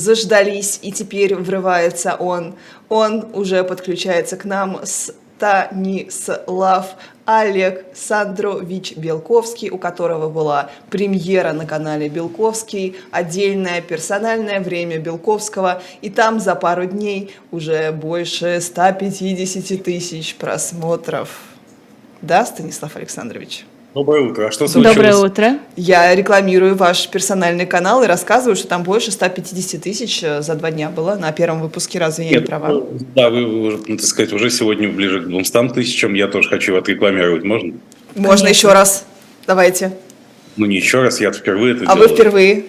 заждались, и теперь врывается он. Он уже подключается к нам с Станислав Александрович Белковский, у которого была премьера на канале Белковский, отдельное персональное время Белковского, и там за пару дней уже больше 150 тысяч просмотров. Да, Станислав Александрович? Доброе утро. А что случилось? Доброе утро. Я рекламирую ваш персональный канал и рассказываю, что там больше 150 тысяч э, за два дня было на первом выпуске. Разве я не Нет, права? ну, Да, вы, вы, ну, так сказать, уже сегодня ближе к 200 тысячам. Я тоже хочу отрекламировать. Можно? Можно конечно. еще раз? Давайте. Ну, не еще раз, я впервые это А вы делаю. впервые?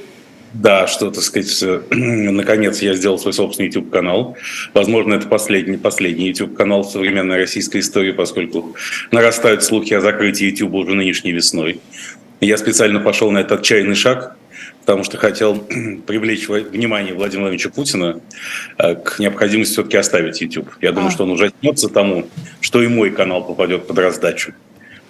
Да, что, так сказать, э, наконец я сделал свой собственный YouTube-канал. Возможно, это последний, последний YouTube-канал в современной российской истории, поскольку нарастают слухи о закрытии YouTube уже нынешней весной. Я специально пошел на этот отчаянный шаг, потому что хотел привлечь внимание Владимира Владимировича Путина э, к необходимости все-таки оставить YouTube. Я думаю, А. что он ужаснется тому, что и мой канал попадет под раздачу.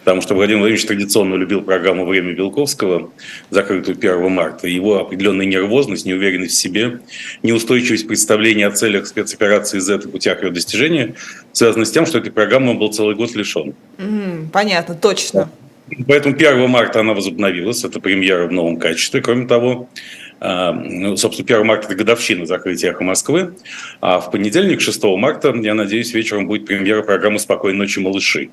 Потому что Владимир Владимирович традиционно любил программу «Время Белковского», закрытую 1 марта. Его определенная нервозность, неуверенность в себе, неустойчивость представления о целях спецоперации Z и путях ее достижения связаны с тем, что этой программы он был целый год лишен. М, понятно, точно. Поэтому 1 марта она возобновилась, это премьера в новом качестве. Кроме того, а, ну, собственно, 1 марта – это годовщина закрытия «Эхо Москвы», а в понедельник, 6 марта, я надеюсь, вечером будет премьера программы «Спокойной ночи, малыши».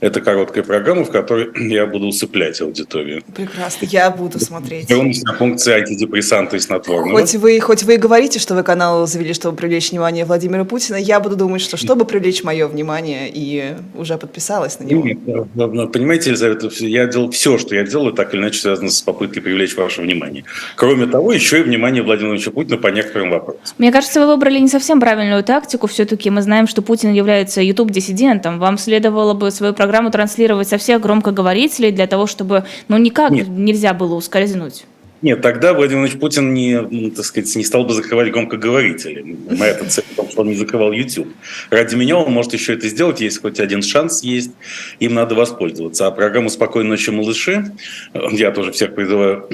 Это короткая программа, в которой я буду усыплять аудиторию. Прекрасно, я буду смотреть. Сделанность на функции антидепрессанта и снотворного. Хоть вы, хоть вы и говорите, что вы канал завели, чтобы привлечь внимание Владимира Путина, я буду думать, что чтобы привлечь мое внимание, и уже подписалась на него. Нет, э, Понимаете, Елизавета, я делал все, что я делаю, так или иначе связано с попыткой привлечь ваше внимание. Кроме того, еще и внимание Владимира Владимировича Путина по некоторым вопросам. Мне кажется, вы выбрали не совсем правильную тактику. Все-таки мы знаем, что Путин является YouTube-диссидентом. Вам следовало бы свою программу транслировать со всех громкоговорителей для того, чтобы ну никак Нет. нельзя было ускользнуть. Нет, тогда Владимир Владимирович Путин не, м, так сказать, не стал бы закрывать громкоговорители. Моя эта цель в том, что он не закрывал YouTube. Ради меня он может еще это сделать, если хоть один шанс есть, им надо воспользоваться. А программу «Спокойной ночи, малыши» я тоже всех призываю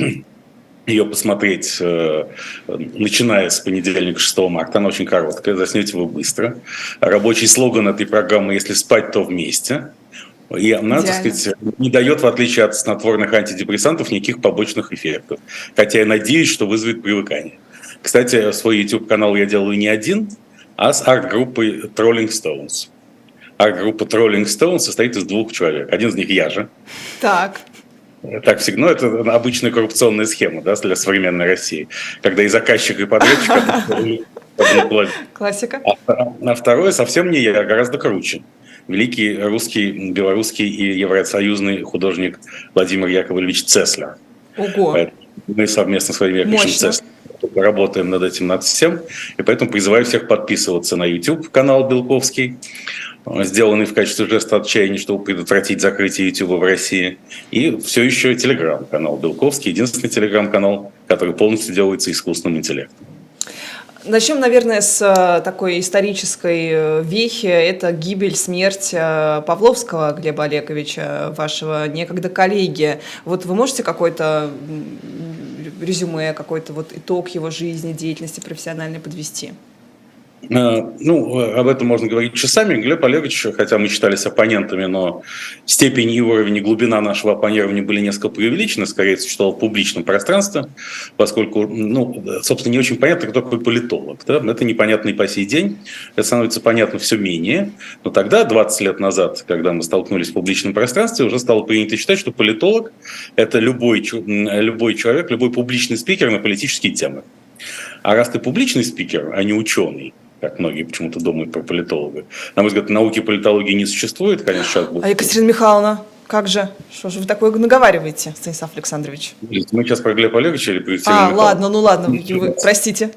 ее посмотреть, э, начиная с понедельника 6 марта. Она очень короткая, заснете вы быстро. Рабочий слоган этой программы «Если спать, то вместе». И она, так Идеально. сказать, не дает, в отличие от снотворных антидепрессантов, никаких побочных эффектов. Хотя я надеюсь, что вызовет привыкание. Кстати, свой YouTube-канал я делаю не один, а с арт-группой Trolling Stones. Арт-группа Trolling Stones состоит из двух человек. Один из них я же. Так, Так всегда, это обычная коррупционная схема да, для современной России, когда и заказчик, и подрядчик половину. классика. А, а второе совсем не я, а гораздо круче. Великий русский, белорусский и евросоюзный художник Владимир Яковлевич Цеслер. Ого. Поэтому Мы совместно с Владимиром Яковлевичем. Цеслером работаем над этим, над всем. И поэтому призываю всех подписываться на YouTube канал Белковский, сделанный в качестве жеста отчаяния, чтобы предотвратить закрытие YouTube в России. И все еще телеграм-канал Белковский, единственный телеграм-канал, который полностью делается искусственным интеллектом. Начнем, наверное, с э, такой исторической э, вехи. Это гибель, смерть э, Павловского Глеба Олеговича, вашего некогда коллеги. Вот вы можете какой-то резюме, какой-то вот итог его жизни, деятельности профессиональной подвести? Э, Ну, э, об этом можно говорить часами. Глеб Олегович, хотя мы считались оппонентами, но степень и уровень и глубина нашего оппонирования были несколько преувеличены, скорее существовал в публичном пространстве, поскольку, ну, собственно, не очень понятно, кто такой политолог. Да? Это непонятно и по сей день. Это становится понятно все менее. Но тогда, 20 лет назад, когда мы столкнулись в публичном пространстве, уже стало принято считать, что политолог – это любой, любой человек, любой публичный спикер на политические темы. А раз ты публичный спикер, а не ученый, как многие почему-то думают про политолога. На мой взгляд, науки политологии не существует, конечно, сейчас будет. А Екатерина Михайловна, как же? Что же вы такое наговариваете, Станислав Александрович? Мы сейчас про Глеба Олеговича или про Екатерину А, Михайловну? ладно, ну ладно, вы- простите.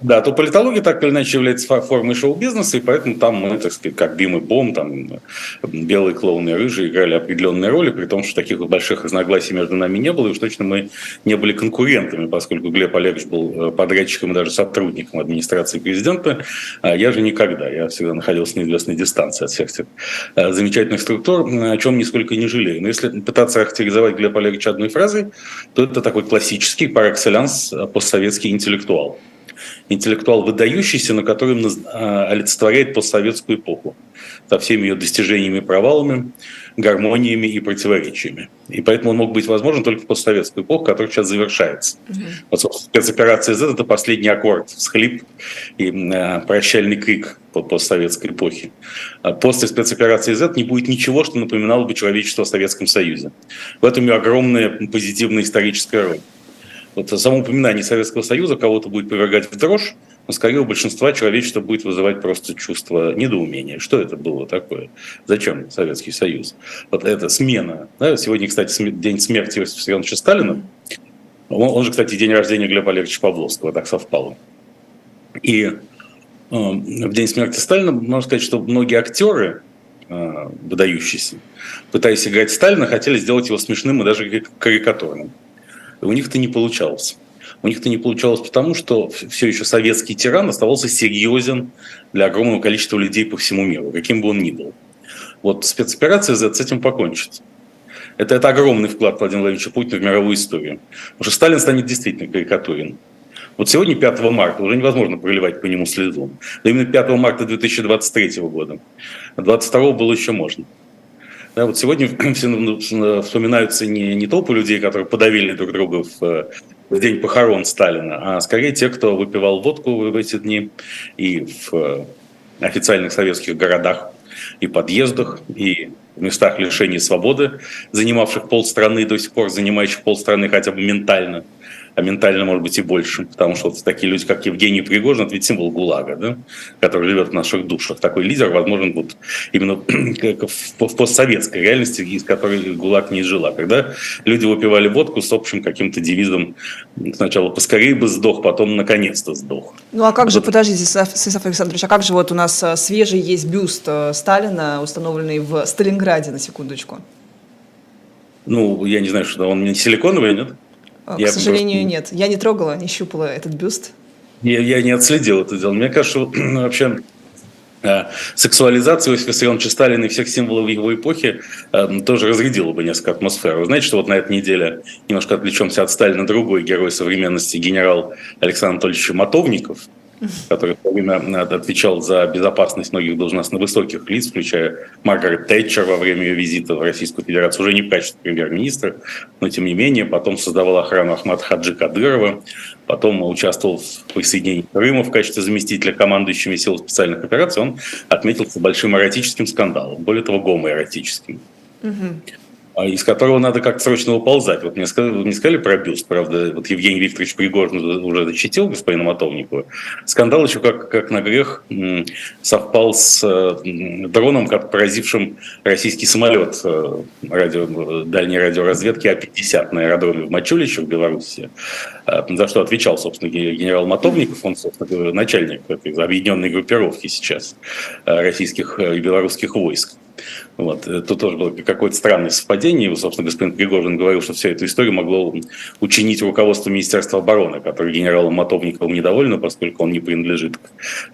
Да, то политология так или иначе является фо- формой шоу-бизнеса, и поэтому там мы, так сказать, как Бим и Бом, там белые клоуны и рыжие играли определенные роли, при том, что таких больших разногласий между нами не было, и уж точно мы не были конкурентами, поскольку Глеб Олегович был э, подрядчиком и даже сотрудником администрации президента, а я же никогда, я всегда находился на известной дистанции от всех этих э, замечательных структур, о чем нисколько не жалею. Но если пытаться характеризовать Глеба Олеговича одной фразой, то это такой классический, пар экселленс, э, постсоветский интеллектуал интеллектуал выдающийся, но который а, олицетворяет постсоветскую эпоху со всеми ее достижениями и провалами, гармониями и противоречиями. И поэтому он мог быть возможен только в постсоветскую эпоху, которая сейчас завершается. Mm-hmm. Вот, собственно, спецоперация Z – это последний аккорд, всхлип и э, прощальный крик по постсоветской эпохе. А после спецоперации Z не будет ничего, что напоминало бы человечество о Советском Союзе. В этом ее огромная позитивная историческая роль. Вот само упоминание Советского Союза кого-то будет повергать в дрожь, но скорее у большинства человечества будет вызывать просто чувство недоумения. Что это было такое? Зачем Советский Союз? Вот эта смена. Да? Сегодня, кстати, день смерти Иосифа Виссарионовича Сталина. Он, он же, кстати, день рождения Глеба Олеговича Павловского, так совпало. И э, в день смерти Сталина можно сказать, что многие актеры, э, выдающиеся, пытаясь играть Сталина, хотели сделать его смешным и даже карикатурным. У них это не получалось. У них это не получалось потому, что все еще советский тиран оставался серьезен для огромного количества людей по всему миру, каким бы он ни был. Вот спецоперация Z с этим покончит. Это, это огромный вклад Владимира Владимировича Путина в мировую историю. Потому что Сталин станет действительно карикатурен. Вот сегодня, 5 марта, уже невозможно проливать по нему слезу. Но именно 5 марта 2023 года. 22 было еще можно. Да, вот сегодня все вспоминаются не, не толпы людей, которые подавили друг друга в, в день похорон Сталина, а скорее те, кто выпивал водку в эти дни и в официальных советских городах и подъездах, и в местах лишения свободы, занимавших полстраны, до сих пор занимающих полстраны хотя бы ментально – а ментально, может быть, и больше. Потому что вот такие люди, как Евгений Пригожин, это ведь символ ГУЛАГа, да? который живет в наших душах. Такой лидер, возможно, вот именно в постсоветской реальности, из которой ГУЛАГ не жила. Когда люди выпивали водку с общим каким-то девизом сначала поскорее бы сдох, потом наконец-то сдох. Ну а как вот. же, подождите, Станислав Александрович, а как же вот у нас э, свежий есть бюст э, Сталина, установленный в Сталинграде, на секундочку? Ну, я не знаю, что он не силиконовый, нет? К я сожалению, просто... нет. Я не трогала, не щупала этот бюст. Я, я не отследил это дело. Мне кажется, вообще э, сексуализация Иосифа Виссарионовича Сталина и всех символов его эпохи э, тоже разрядила бы несколько атмосферу. Вы знаете, что вот на этой неделе немножко отвлечемся от Сталина другой герой современности, генерал Александр Анатольевич Матовников – который в то время отвечал за безопасность многих должностно высоких лиц, включая Маргарет Тэтчер во время ее визита в Российскую Федерацию, уже не в качестве премьер-министра, но тем не менее, потом создавал охрану Ахмада Хаджи Кадырова, потом участвовал в присоединении Крыма в качестве заместителя командующими сил специальных операций, он отметился большим эротическим скандалом, более того, гомоэротическим. Угу. А из которого надо как-то срочно уползать. Вот мне сказали, мне сказали про бюст, правда, вот Евгений Викторович Пригожин уже защитил господина Матовникова. Скандал еще как, как на грех совпал с дроном, как поразившим российский самолет э, радио, дальней радиоразведки А-50 на аэродроме в Мачулище в Беларуси, э, за что отвечал, собственно, генерал Матовников, он, собственно, начальник этой объединенной группировки сейчас э, российских и белорусских войск. Вот. Это тоже было какое-то странное совпадение. Собственно, господин Пригожин говорил, что вся эта история могло учинить руководство Министерства обороны, которое генералом Матовниковым недовольно, поскольку он не принадлежит к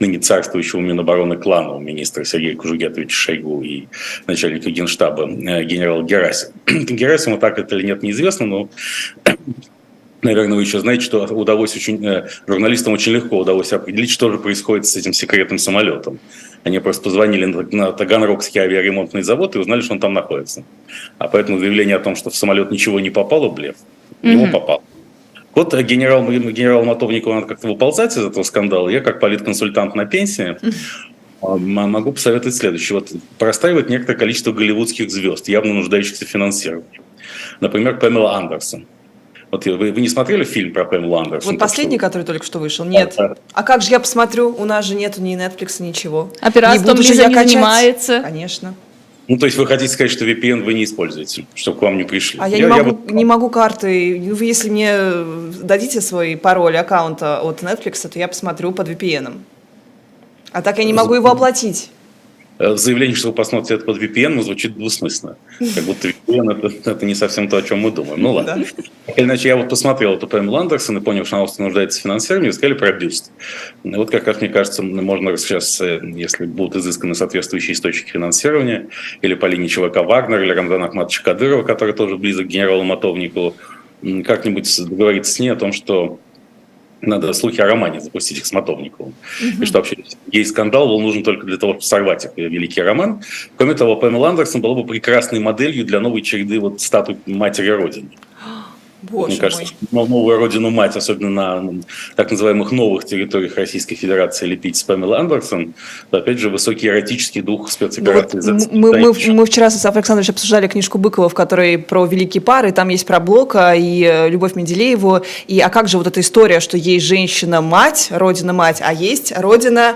ныне царствующему Минобороны клану министра Сергея Кужугетовича Шойгу и начальника генштаба э, генерала Герасим. Герасиму так это или нет, неизвестно, но Наверное, вы еще знаете, что удалось очень, э, журналистам очень легко удалось определить, что же происходит с этим секретным самолетом. Они просто позвонили на Таганрогский авиаремонтный завод и узнали, что он там находится. А поэтому заявление о том, что в самолет ничего не попало, блеф. В него mm-hmm. попало. Вот э, генерал, генерал Матовникову надо как-то выползать из этого скандала. Я как политконсультант на пенсии могу посоветовать следующее. Вот простаивает некоторое количество голливудских звезд, явно нуждающихся в финансировании. Например, Памела Андерсон. Вот вы, вы не смотрели фильм про Пэмелу Андерсон? Вот последний, который только что вышел? Нет. А, а как же я посмотрю? У нас же нету ни Netflix, ничего. Операторством Лиза не качать? занимается. Конечно. Ну, то есть вы хотите сказать, что VPN вы не используете, чтобы к вам не пришли? А я, я, не, могу, я... не могу карты. Вы если мне дадите свой пароль аккаунта от Netflix, то я посмотрю под VPN. А так я не могу его оплатить. Э, заявление, что вы посмотрите это под VPN, ну, звучит двусмысленно. Как будто VPN это, это не совсем то, о чем мы думаем. Ну ладно. Да. Иначе я вот посмотрел эту Пэмелу Андерсон и понял, что она нуждается в финансировании, и сказали про бюст. Вот как, как мне кажется, можно сейчас, э, если будут изысканы соответствующие источники финансирования, или по линии ЧВК Вагнер, или Рамзана Ахматовича Кадырова, который тоже близок к генералу Матовникову, как-нибудь договориться с ней о том, что надо слухи о романе запустить их с Матовниковым. Mm-hmm. И что вообще гей-скандал был нужен только для того, чтобы сорвать их великий роман. Кроме того, Памела Андерсон была бы прекрасной моделью для новой череды вот статуй матери Родины. Боже Мне кажется, мой. новую родину мать, особенно на так называемых новых территориях Российской Федерации, лепить с Памелой Андерсон, то, опять же, высокий эротический дух спецоперации. Ну, вот мы, мы, мы вчера с Александровичем обсуждали книжку Быкова, в которой про великие пары, там есть про Блока и э, Любовь Менделееву, и а как же вот эта история, что есть женщина-мать, родина-мать, а есть родина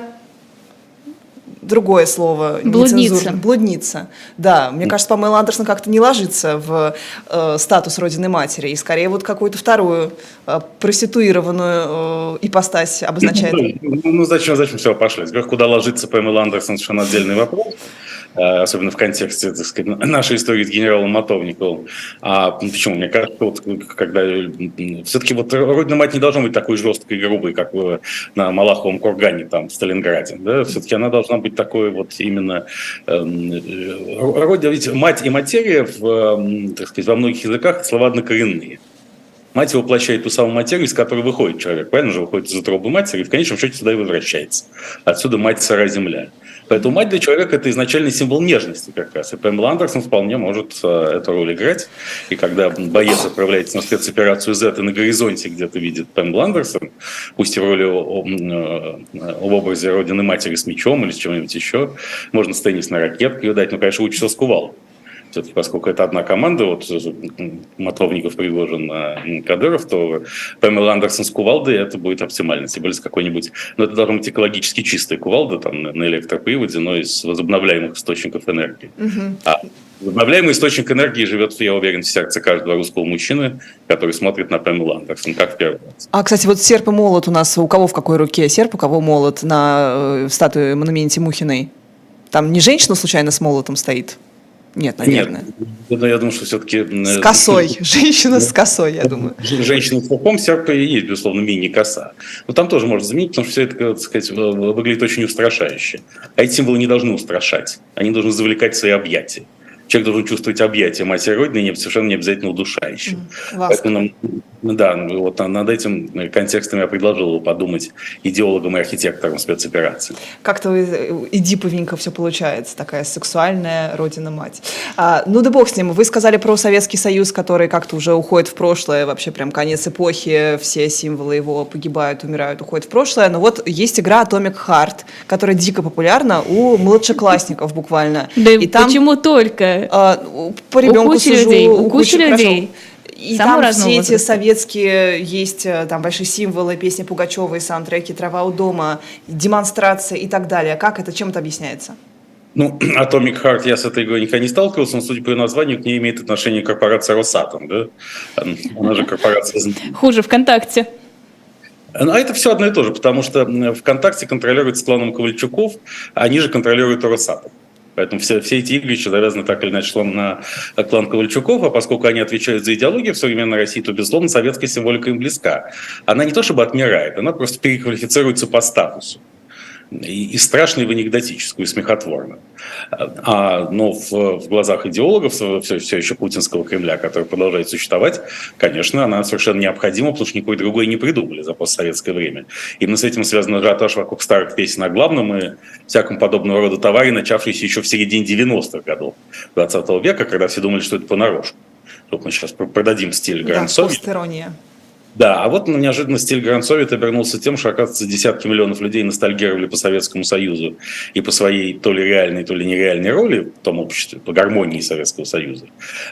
другое слово. Блудница. Блудница. Да, мне кажется, Памела Андерсон как-то не ложится в э, статус родины матери, и скорее вот какую-то вторую э, проституированную э, ипостась обозначает. Ну, ну зачем, зачем все пошли? Куда ложится Памела Андерсон, совершенно отдельный вопрос. Э, особенно в контексте, так сказать, нашей истории с генералом Матовниковым. А почему? Мне кажется, вот, когда все-таки вот Родина мать не должна быть такой жесткой и грубой, как на Малаховом кургане там в Сталинграде. Да? Все-таки она должна быть такой вот именно эм, э, Родина, ведь мать и материя в, так сказать, во многих языках слова однокоренные. Мать воплощает ту самую материю, из которой выходит человек. Правильно же выходит из утробы матери, и в конечном счете сюда и возвращается. Отсюда мать сыра земля. Поэтому мать для человека – это изначальный символ нежности как раз. И Пэмела Андерсон вполне может э, эту роль играть. И когда боец отправляется на спецоперацию Z и на горизонте где-то видит Пэмела Андерсон, пусть и в роли э, в образе родины матери с мечом или с чем-нибудь еще, можно с теннисной ракеткой дать, но, конечно, лучше с кувалдой все-таки поскольку это одна команда, вот Матовников, Пригожин, Кадыров, то Памела Андерсон с кувалдой это будет оптимально. Тем более с какой-нибудь, ну это должна быть экологически чистая кувалда там на электроприводе, но из возобновляемых источников энергии. Угу. А возобновляемый источник энергии живет, я уверен, в сердце каждого русского мужчины, который смотрит на Памелу Андерсон, как в первый раз. А, кстати, вот серп и молот у нас, у кого в какой руке серп, у кого молот на э, статуе монументе Мухиной? Там не женщина случайно с молотом стоит? Нет, наверное. Нет, я думаю, что все-таки... С косой. Женщина с косой, я думаю. Женщина с кулаком всякое есть, безусловно, мини-коса. Но там тоже можно заменить, потому что все это, так сказать, выглядит очень устрашающе. А эти символы не должны устрашать. Они должны завлекать свои объятия человек должен чувствовать объятия матери Родины, не, совершенно не обязательно удушающим. Mm, Поэтому, да, вот над этим контекстом я предложил подумать идеологам и архитекторам спецоперации. Как-то идиповенько все получается, такая сексуальная Родина-мать. А, ну да бог с ним, вы сказали про Советский Союз, который как-то уже уходит в прошлое, вообще прям конец эпохи, все символы его погибают, умирают, уходят в прошлое, но вот есть игра Atomic Heart, которая дико популярна у младшеклассников буквально. Да и там... почему только? А, по ребенку у кучи сужу, людей, у кучи людей. И Самого там все эти советские есть э, там большие символы, песни Пугачевой, саундтреки «Трава у дома», демонстрации и так далее. Как это, чем это объясняется? Ну, Atomic Heart я с этой игрой никогда не сталкивался, но, судя по ее названию, к ней имеет отношение корпорация Росатом, да? Она же корпорация... Хуже ВКонтакте. Ну, а это все одно и то же, потому что ВКонтакте контролируется кланом Ковальчуков, а они же контролируют Росатом. Поэтому все, все эти игры еще завязаны так или иначе на клан Ковальчуков, а поскольку они отвечают за идеологию в современной России, то, безусловно, советская символика им близка. Она не то чтобы отмирает, она просто переквалифицируется по статусу и, и страшно, и анекдотическую, и смехотворно. А, но в, в глазах идеологов все, все еще путинского Кремля, который продолжает существовать, конечно, она совершенно необходима, потому что никакой другой не придумали за постсоветское время. Именно с этим связан ажиотаж вокруг старых песен о главном и всяком подобного рода товаре, начавшийся еще в середине 90-х годов 20 века, когда все думали, что это понарошку. Тут мы сейчас продадим стиль да, Гранцович. Да, а вот неожиданно стиль Гранцовит обернулся тем, что, оказывается, десятки миллионов людей ностальгировали по Советскому Союзу и по своей то ли реальной, то ли нереальной роли в том обществе, по гармонии Советского Союза.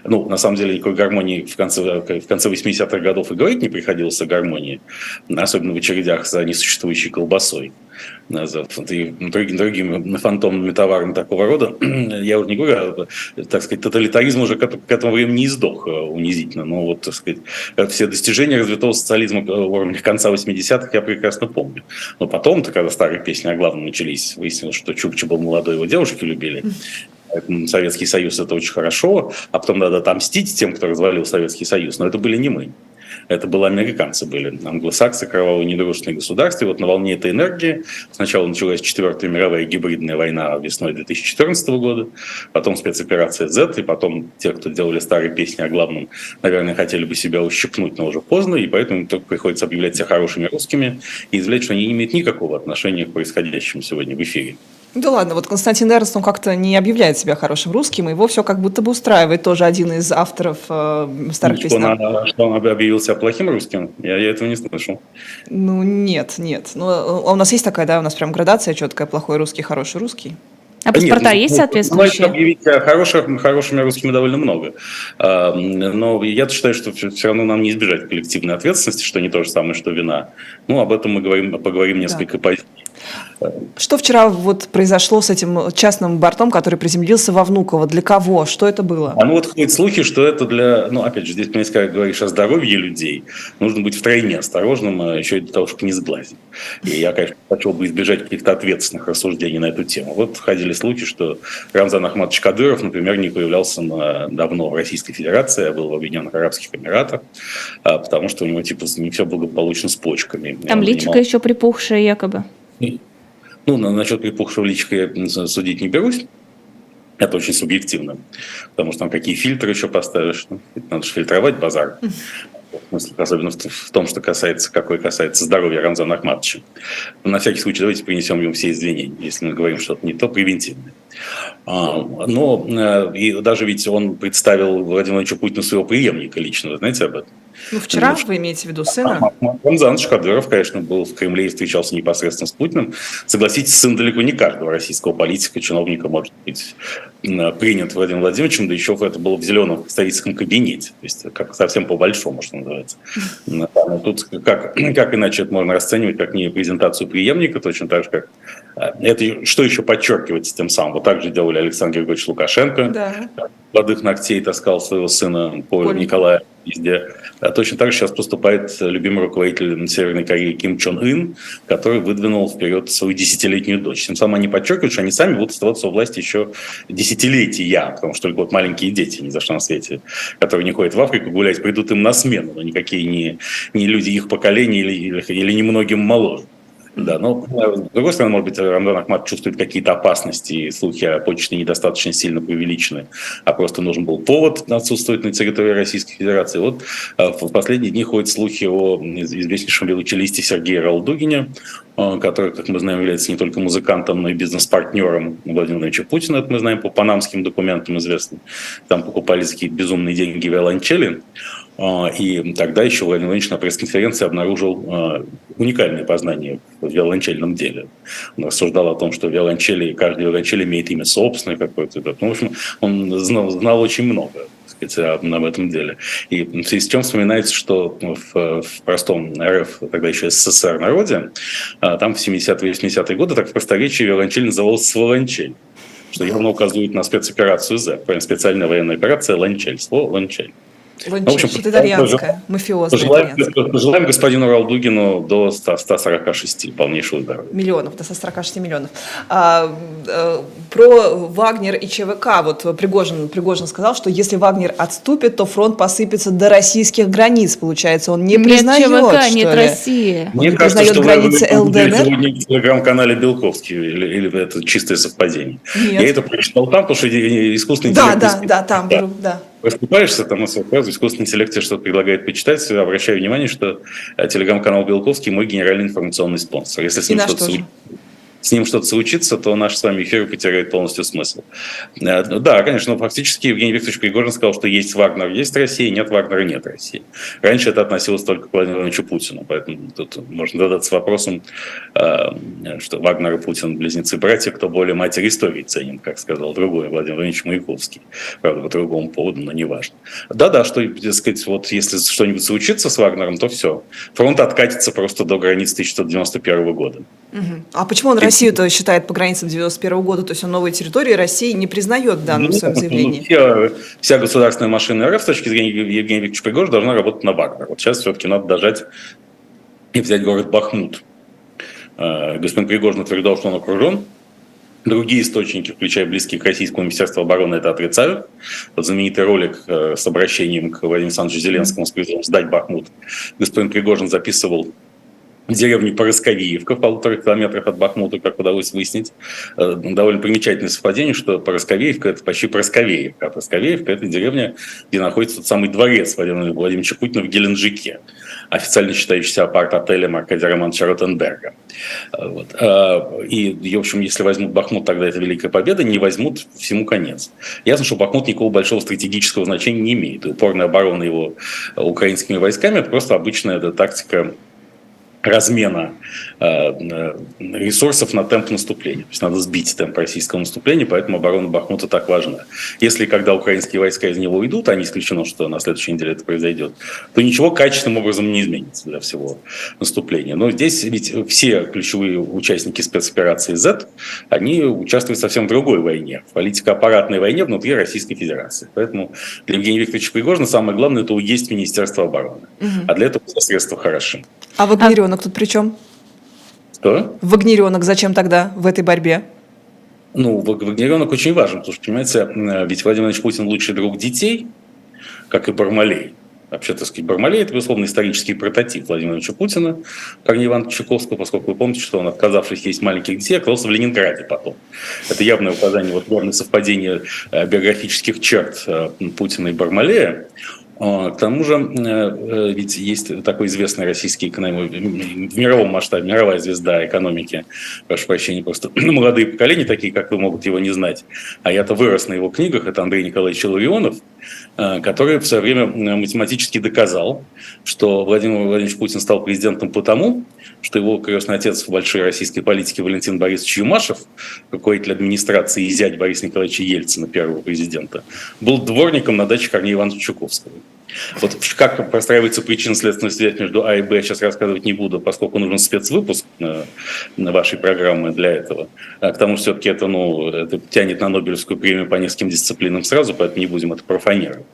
Ну, на самом деле, никакой гармонии в конце, в конце 80-х годов и говорить не приходилось о гармонии, особенно в очередях за несуществующей колбасой за другими, другими фантомными товарами такого рода. Я уже не говорю, так сказать, тоталитаризм уже к этому времени сдох э, унизительно. Но вот, так сказать, все достижения развитого социализма уровня конца 80-х я прекрасно помню. Но потом-то, когда старые песни о главном начались, выяснилось, что Чукча был молодой, его девушки любили. Советский Союз это очень хорошо, а потом надо отомстить тем, кто развалил Советский Союз. Но это были не мы. Это были американцы, были англосаксы, кровавые недружественные государства. И вот на волне этой энергии сначала началась Четвертая мировая гибридная война весной 2014 года, потом спецоперация Z, и потом те, кто делали старые песни о главном, наверное, хотели бы себя ущипнуть, но уже поздно, и поэтому только приходится объявлять себя хорошими русскими и извлечь, что они не имеют никакого отношения к происходящему сегодня в эфире. Да ладно, вот Константин Эрнст, он как-то не объявляет себя хорошим русским, его все как будто бы устраивает, тоже один из авторов э, старых что, песен. Он, что он объявил себя плохим русским? Я, я этого не слышал. Ну, нет, нет. Ну, а у нас есть такая, да, у нас прям градация четкая, плохой русский, хороший русский. А паспорта Нет, есть ну, соответствующие? ну, объявить хороших, хорошими русскими довольно много. Но я считаю, что все равно нам не избежать коллективной ответственности, что не то же самое, что вина. Ну, об этом мы говорим, поговорим несколько позднее. Что вчера вот произошло с этим частным бортом, который приземлился во Внуково? Для кого? Что это было? А ну вот ходят слухи, что это для... Ну, опять же, здесь, понимаете, когда говоришь о здоровье людей, нужно быть втройне осторожным, а еще и для того, чтобы не сглазить. И я, конечно, хотел бы избежать каких-то ответственных рассуждений на эту тему. Вот ходили слухи, что Рамзан Ахматович Кадыров, например, не появлялся на, давно в Российской Федерации, а был в Объединенных Арабских Эмиратах, а, потому что у него, типа, не все благополучно с почками. Там личико занимал- еще припухшее якобы. Ну, на- насчет припухшего личика я судить не берусь. Это очень субъективно. Потому что там какие фильтры еще поставишь. Ну, надо же фильтровать базар. В смысле, Особенно в том, что касается, какой касается здоровья Рамзана Ахматовича. Но на всякий случай давайте принесем ему все извинения, если мы говорим что-то не то, превентивное. А, Но э, и даже ведь он представил Владимиру Владимировичу Путину своего преемника лично, вы знаете об этом? Ну, вчера вы имеете в виду сына? Рамзан Кадыров, конечно, был в Кремле и встречался непосредственно с Путиным. Согласитесь, сын далеко не каждого российского политика, чиновника может быть принят Владимиром Владимировичем, да еще это было в зеленом представительском кабинете, то есть как совсем по-большому, что называется. Ну, но Тут как, как иначе это можно расценивать, как не презентацию преемника, точно так же, как это что еще подчеркивать тем самым. Вот так же делали Александр Григорьевич Лукашенко, Да. молодых ногтей таскал своего сына по Поле. Николаю везде. А точно так же сейчас поступает любимый руководитель Северной Кореи Ким Чон Ын, который выдвинул вперед свою десятилетнюю дочь. Тем самым они подчеркивают, что они сами будут оставаться у власти еще десятилетия, потому что только вот маленькие дети ни за что на свете, которые не ходят в Африку гулять, придут им на смену, но никакие не, не люди их поколения или, или, или немногим моложе. Да, но э, с другой стороны, может быть, Рамзан Ахмат чувствует какие-то опасности, слухи о почте недостаточно сильно преувеличены, а просто нужен был повод отсутствовать на территории Российской Федерации. Вот э, в последние дни ходят слухи о из- известнейшем величелисте Сергее Ралдугине, э, который, как мы знаем, является не только музыкантом, но и бизнес-партнером Владимира Владимировича Путина, это мы знаем по панамским документам известно. Там покупались какие-то безумные деньги виолончели. А, И тогда еще Владимир Владимирович на пресс-конференции обнаружил а, уникальные познания в виолончельном деле. Он рассуждал о том, что виолончели, каждая виолончель имеет имя собственное какое-то. Ну, в общем, он знал, знал очень много сказать, об этом деле. И в связи с чем вспоминается, что в, в простом РФ, тогда еще СССР народе, а, там в 70-е 80-е годы так в просторечии виолончель называлась «сволончель», что явно указывает на спецоперацию «З», специальная военная операция «Ланчель», слово «ланчель». Ланчи, общем, что-то итальянское, мафиозное Пожелаем, пожелаем господину Ралдугину до 100, 146 полнейшего здоровья. Миллионов, до 146 миллионов. А, э, про Вагнер и ЧВК. Вот Пригожин, Пригожин сказал, что если Вагнер отступит, то фронт посыпется до российских границ. Получается, он не признает, нет ЧВК, что нет ли? России. Он не признает вы- границы вы ЛДНР? сегодня в телеграм-канале Белковский, или, или это чистое совпадение. Нет. Я это прочитал там, потому что искусственный Да, интеллект... да, да, там, беру, да. Раскупаешься, там сразу искусственный интеллект тебе что-то предлагает почитать. Обращаю внимание, что э, телеграм-канал Белковский мой генеральный информационный спонсор. Если с ним что-то с ним что-то случится, то наш с вами эфир потеряет полностью смысл. Э, Да, конечно, но фактически Евгений Викторович Пригожин сказал, что есть Вагнер, есть Россия, нет Вагнера, нет России. Раньше это относилось только к Владимиру Владимировичу Путину, поэтому тут можно задаться вопросом, э, что Вагнер и Путин близнецы-братья, кто более матери истории ценен, как сказал другой Владимир Владимирович Маяковский. Правда, по другому поводу, но неважно. Да-да, что, сказать, вот если что-нибудь случится с Вагнером, то все. Фронт откатится просто до границ 1991 года. А почему он Россию-то считает по границам 91 года? То есть он новые территории России не признает в данном Ну, своем ну, заявлении? вся, вся государственная машина РФ с точки зрения Евгения Викторовича Пригожина должна работать на Вагнер. Вот сейчас все-таки надо дожать и взять город Бахмут. Э, Господин Пригожин утверждал, что он окружен. Другие источники, включая близкие к российскому Министерству обороны, это отрицают. Вот знаменитый ролик э, с обращением к Владимиру Александровичу Зеленскому с призывом сдать Бахмут. Господин Пригожин записывал в деревне Поросковеевка в полутора километрах от Бахмута, как удалось выяснить. Э, довольно примечательное совпадение, что Поросковеевка – это почти Поросковеевка. А Поросковеевка – это деревня, где находится тот самый дворец Владимира Владимировича Путина в Геленджике, официально считающийся апарт-отелем Аркадия Романовича Ротенберга. Э, вот. Э, и, в общем, если возьмут Бахмут, тогда это великая победа, не возьмут, всему конец. Ясно, что Бахмут никакого большого стратегического значения не имеет. Упорная оборона его украинскими войсками – это просто обычная эта тактика размена э, ресурсов на темп наступления. То есть надо сбить темп российского наступления, поэтому оборона Бахмута так важна. Если когда украинские войска из него идут, а не исключено, что на следующей неделе это произойдет, то ничего качественным образом не изменится для всего наступления. Но здесь ведь все ключевые участники спецоперации Z, они участвуют совсем в другой войне, в политико-аппаратной войне внутри Российской Федерации. Поэтому для Евгения Викторовича Пригожина самое главное – это уесть Министерство обороны. Угу. А для этого все средства хороши. А Вагнеренок тут при чем? Что? Вагнеренок зачем тогда в этой борьбе? Ну, Вагнеренок очень важен, потому что, понимаете, ведь Владимир Владимирович Путин лучший друг детей, как и Бармалей. Вообще, так сказать, Бармалей – это, безусловно, исторический прототип Владимира Владимировича Путина, Корнея Ивановича Чуковского, поскольку вы помните, что он, отказавшись есть маленьких детей, оказался в Ленинграде потом. Это явное указание, вот верное совпадение э, биографических черт э, Путина и Бармалея. А, к тому же, э, э, ведь есть такой известный российский экономист, в мировом масштабе, мировая звезда экономики, прошу прощения, просто молодые поколения, такие, как вы, могут его не знать. А я-то вырос на его книгах, это Андрей Николаевич Ларионов, э, который в свое время математически доказал, что Владимир Владимирович Путин стал президентом потому, что его крестный отец в большой российской политике Валентин Борисович Юмашев, руководитель администрации и зять Бориса Николаевича Ельцина, первого президента, был дворником на даче Корнея Ивановича Чуковского. Вот как простраивается причинно-следственная связь между А и Б, сейчас рассказывать не буду, поскольку нужен спецвыпуск на, на вашей программы для этого. А к тому все-таки это, ну, это тянет на Нобелевскую премию по нескольким дисциплинам сразу, поэтому не будем это профанировать.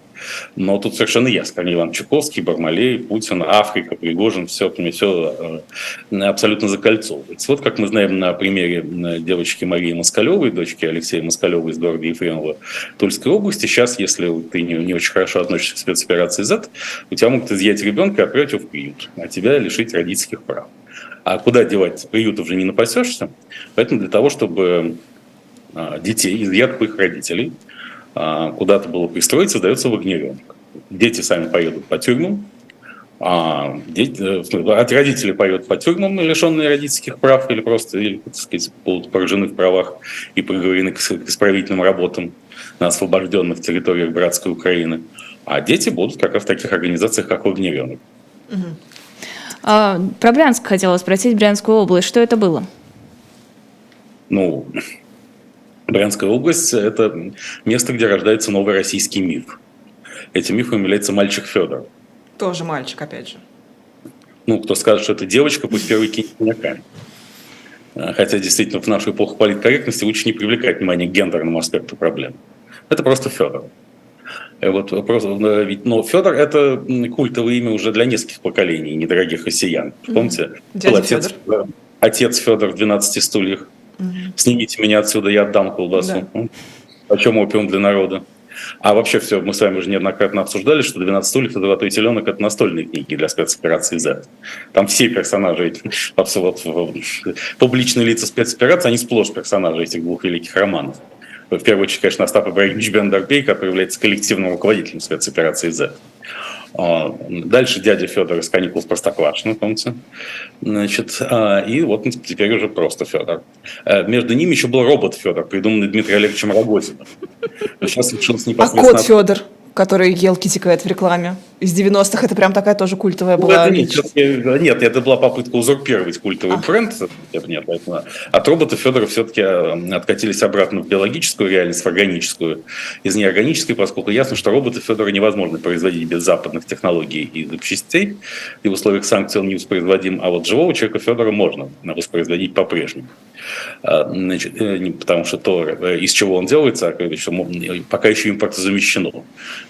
Но тут совершенно ясно. Корней Иван Чуковский, Бармалей, Путин, Африка, Пригожин, все, все э, абсолютно закольцовывается. Вот как мы знаем на примере девочки Марии Москалевой, дочки Алексея Москалева из города Ефремова Тульской области. Сейчас, если ты не, не очень хорошо относишься к спецоперации Z, у тебя могут изъять ребенка и отправить его в приют, а тебя лишить родительских прав. А куда девать? Приютов же не напасешься. Поэтому для того, чтобы а, детей, изъятых их родителей, куда-то было пристроить, создается вагнеренок. Дети сами поедут по тюрьмам, а дети, от э, родителей поедут по тюрьмам, лишенные родительских прав, или просто, или, так сказать, будут поражены в правах и приговорены к исправительным работам на освобожденных территориях братской Украины. А дети будут как раз в таких организациях, как Вагнеренок. Угу. А, про Брянск хотела спросить, Брянскую область. Что это было? Ну, Брянская область – это место, где рождается новый российский миф. Этим мифом является мальчик Федор. Тоже мальчик, опять же. Ну, кто скажет, что это девочка, пусть первый кинет меня Хотя, действительно, в нашу эпоху политкорректности лучше не привлекать внимание к гендерному аспекту проблем. Это просто Федор. Вот просто, ведь, но Федор – это культовое имя уже для нескольких поколений недорогих россиян. Помните? Дядя отец, Федор. отец Федор в «12 стульях». Снимите меня отсюда, я отдам колбасу. Да. Почем опиум для народа? А вообще все, мы с вами уже неоднократно обсуждали, что «12 стульев» и «Золотой теленок» — это настольные книги для спецоперации Z. Там все персонажи, вот, публичные лица спецоперации, они сплошь персонажи этих двух великих романов. В первую очередь, конечно, Остап Ибрагимович Бендарбей, который является коллективным руководителем спецоперации Z. А, дальше дядя Федор из каникул в Простоквашино, помните? Значит, а, и вот теперь уже просто Федор. А, между ними еще был робот Федор, придуманный Дмитрием Олеговичем Рогозиным. Сейчас решился непосредственно... А кот Федор? Который ел китикет в рекламе. Из 90-х это прям такая тоже культовая ну, была. Это нет, нет, это была попытка узурпировать культовый а. бренд. Нет, поэтому от робота Федора все-таки откатились обратно в биологическую реальность, в органическую, из неорганической, поскольку ясно, что роботы Федора невозможно производить без западных технологий и запчастей, и в условиях санкций он не воспроизводим, а вот живого человека Федора можно воспроизводить по-прежнему. А, значит, э, потому что то, э, из чего он делается, пока еще импортозамещено.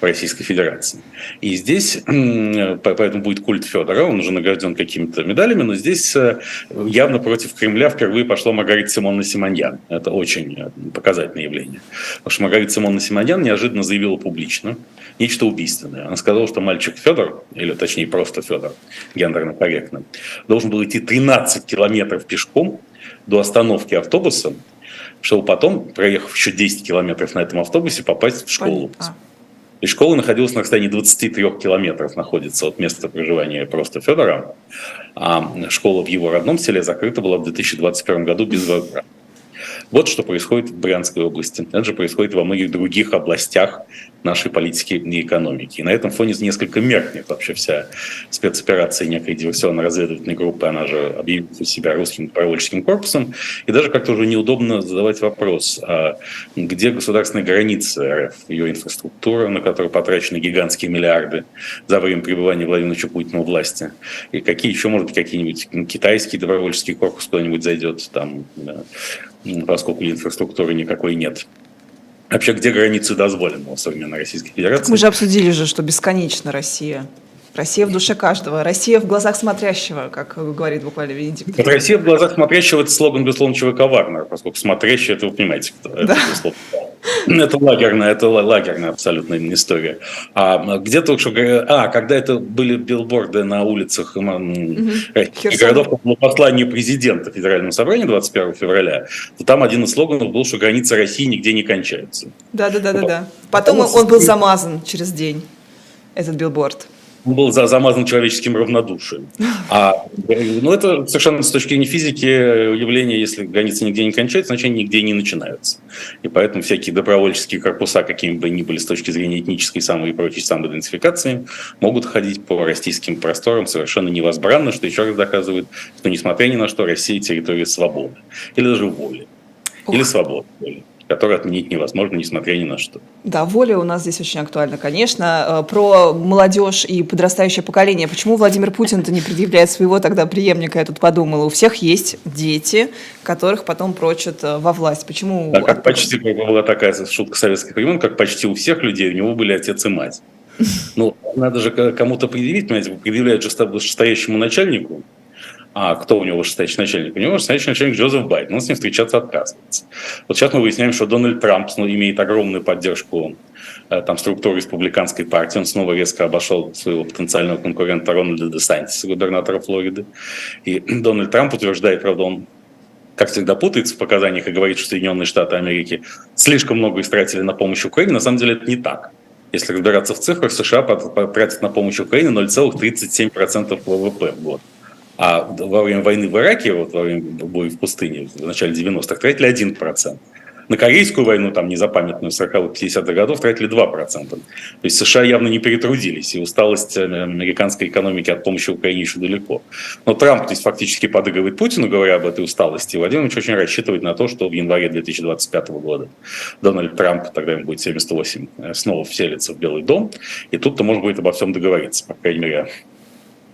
Российской Федерации. И здесь, поэтому будет культ Федора, он уже награжден какими-то медалями, но здесь э, явно против Кремля впервые пошла Маргарита Симонна Симоньян. Это очень э, показательное явление. Потому что Маргарита Симонна Симоньян неожиданно заявила публично нечто убийственное. Она сказала, что мальчик Федор, или точнее просто Федор, гендерно корректно, должен был идти 13 километров пешком до остановки автобуса, чтобы потом, проехав еще 10 километров на этом автобусе, попасть в школу. А. И школа находилась на расстоянии 23 километров, находится от места проживания просто Федора. А школа в его родном селе закрыта была в 2021 году без возврата. Вот что происходит в Брянской области. Это же происходит во многих других областях нашей политики и экономики. И на этом фоне несколько меркнет вообще вся спецоперация некой диверсионно-разведывательной группы, она же объявила себя русским добровольческим корпусом. И даже как-то уже неудобно задавать вопрос, а где государственные границы РФ, ее инфраструктура, на которую потрачены гигантские миллиарды за время пребывания Владимира Путина у власти, и какие еще, может быть, какие-нибудь китайский добровольческий корпус куда-нибудь зайдет, там, поскольку инфраструктуры никакой нет. Вообще, где границы дозволенного современной Российской Федерации? Мы же обсудили же, что бесконечно Россия. Россия в душе каждого. Россия в глазах смотрящего, как говорит буквально Венедикт. Россия в глазах смотрящего – это слоган, безусловно, ЧВК Вагнера, поскольку смотрящий – это вы понимаете, кто. Да. Это, это лагерная, это лагерная абсолютная история. А где то, что... А, когда это были билборды на улицах угу. городов было послание президента Федерального собрания 21 февраля, то там один из слоганов был, что границы России нигде не кончаются. Да-да-да. Потом он был замазан через день, этот билборд он был замазан человеческим равнодушием. А, ну, это совершенно с точки зрения физики явление, если границы нигде не кончаются, значит, они нигде не начинаются. И поэтому всякие добровольческие корпуса, какими бы ни были с точки зрения этнической самой и прочей самоидентификации, могут ходить по российским просторам совершенно невозбранно, что еще раз доказывает, что, несмотря ни на что, Россия – территория свободы. Или даже воли. Или свободы который отменить невозможно, несмотря ни на что. Да, воля у нас здесь очень актуальна, конечно. Э, про молодежь и подрастающее поколение. Почему Владимир Путин-то не предъявляет своего тогда преемника, я тут подумала. У всех есть дети, которых потом прочат э, во власть. Почему? Да, как почти, была такая шутка советских времен, как почти у всех людей, у него были отец и мать. Ну, надо же кому-то предъявить, понимаете, предъявляют же стоящему начальнику, а кто у него вышестоящий начальник? У него вышестоящий начальник Джозеф Байден. Он с ним встречаться отказывается. Вот сейчас мы выясняем, что Дональд Трамп имеет огромную поддержку э, там, структуры республиканской партии. Он снова резко обошел своего потенциального конкурента Рональда Десантиса, губернатора Флориды. И Дональд Трамп утверждает, правда, он как всегда, путается в показаниях и говорит, что Соединенные Штаты Америки слишком много истратили на помощь Украине. На самом деле это не так. Если разбираться в цифрах, США тратят на помощь Украине 0,37% ВВП в год. А во время войны в Ираке, вот во время боя в пустыне в начале 90-х, тратили 1%. На Корейскую войну, там незапамятную 40-50-х годов, тратили 2%. То есть США явно не перетрудились, и усталость э, американской экономики от помощи Украине еще далеко. Но Трамп здесь фактически подыгрывает Путину, говоря об этой усталости. Владимир Ильич очень рассчитывает на то, что в январе 2025 года Дональд Трамп, тогда ему будет 78, э, снова вселится в Белый дом, и тут-то можно будет обо всем договориться, по крайней мере,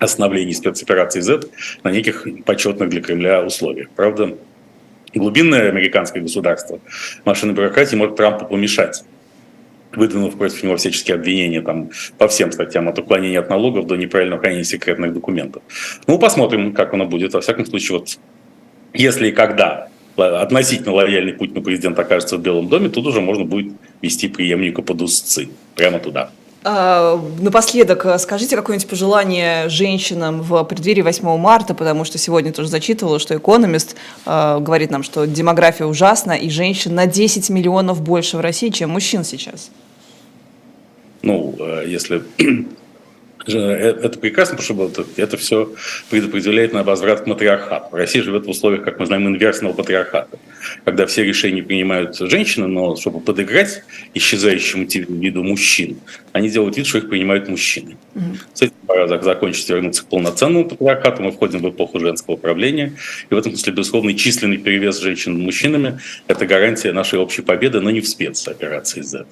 остановлении спецоперации Z на неких почетных для Кремля условиях. Правда, глубинное американское государство машины бюрократии может Трампу помешать выдвинув против него всяческие обвинения там, по всем статьям, от уклонения от налогов до неправильного хранения секретных документов. Ну, посмотрим, как оно будет. Во всяком случае, вот если и когда относительно лояльный Путину президент окажется в Белом доме, тут уже можно будет вести преемника под узцы, прямо туда. А, напоследок, э, скажите какое-нибудь пожелание женщинам в преддверии 8 марта, потому что сегодня тоже зачитывала, что экономист э, говорит нам, что демография ужасна, и женщин на 10 миллионов больше в России, чем мужчин сейчас. Ну, э, если это прекрасно, потому что это все предопределяет на возврат к матриархату. Россия живет в условиях, как мы знаем, инверсного патриархата, когда все решения принимают женщины, но чтобы подыграть исчезающему виду мужчин, они делают вид, что их принимают мужчины. Mm-hmm. С этим пора закончить, вернуться к полноценному патриархату. Мы входим в эпоху женского управления. И в этом смысле, безусловно, численный перевес женщин над мужчинами – это гарантия нашей общей победы, но не в спецоперации Z.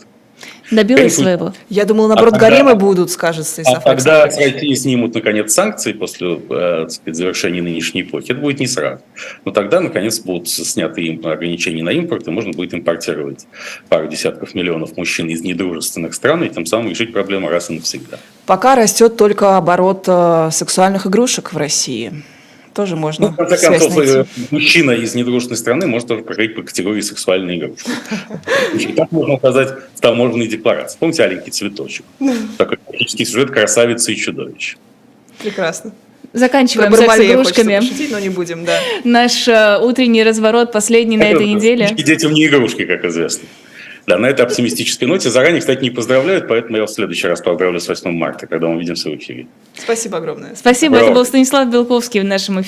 Добилась Конечно, своего. Я думала, наоборот, А гаремы будут, скажет Станислав А Александрович. России снимут, наконец, санкции после э, так сказать, завершения нынешней эпохи, это будет не сразу. Но тогда, наконец, будут сняты им ограничения на импорт, и можно будет импортировать пару десятков миллионов мужчин из недружественных стран, и тем самым решить проблему раз и навсегда. Пока растет только оборот э, сексуальных игрушек в России. Тоже Ну, можно в конце связь концов, найти. э, мужчина из недружественной страны может тоже проходить по категории сексуальной игрушки. И Так можно указать в таможенной декларации. Помните аленький цветочек? Такой практически сюжет красавицы и чудовищ. Прекрасно. Заканчиваем секс игрушками. пошутить, но не будем, да. Наш э, утренний разворот последний на этой неделе. И детям не игрушки, как известно. Да, на этой оптимистической ноте заранее, кстати, не поздравляют, поэтому я в следующий раз поздравлю с 8 марта, когда мы увидимся в эфире. Спасибо огромное. Спасибо, это Браво. был Станислав Белковский в нашем эфире.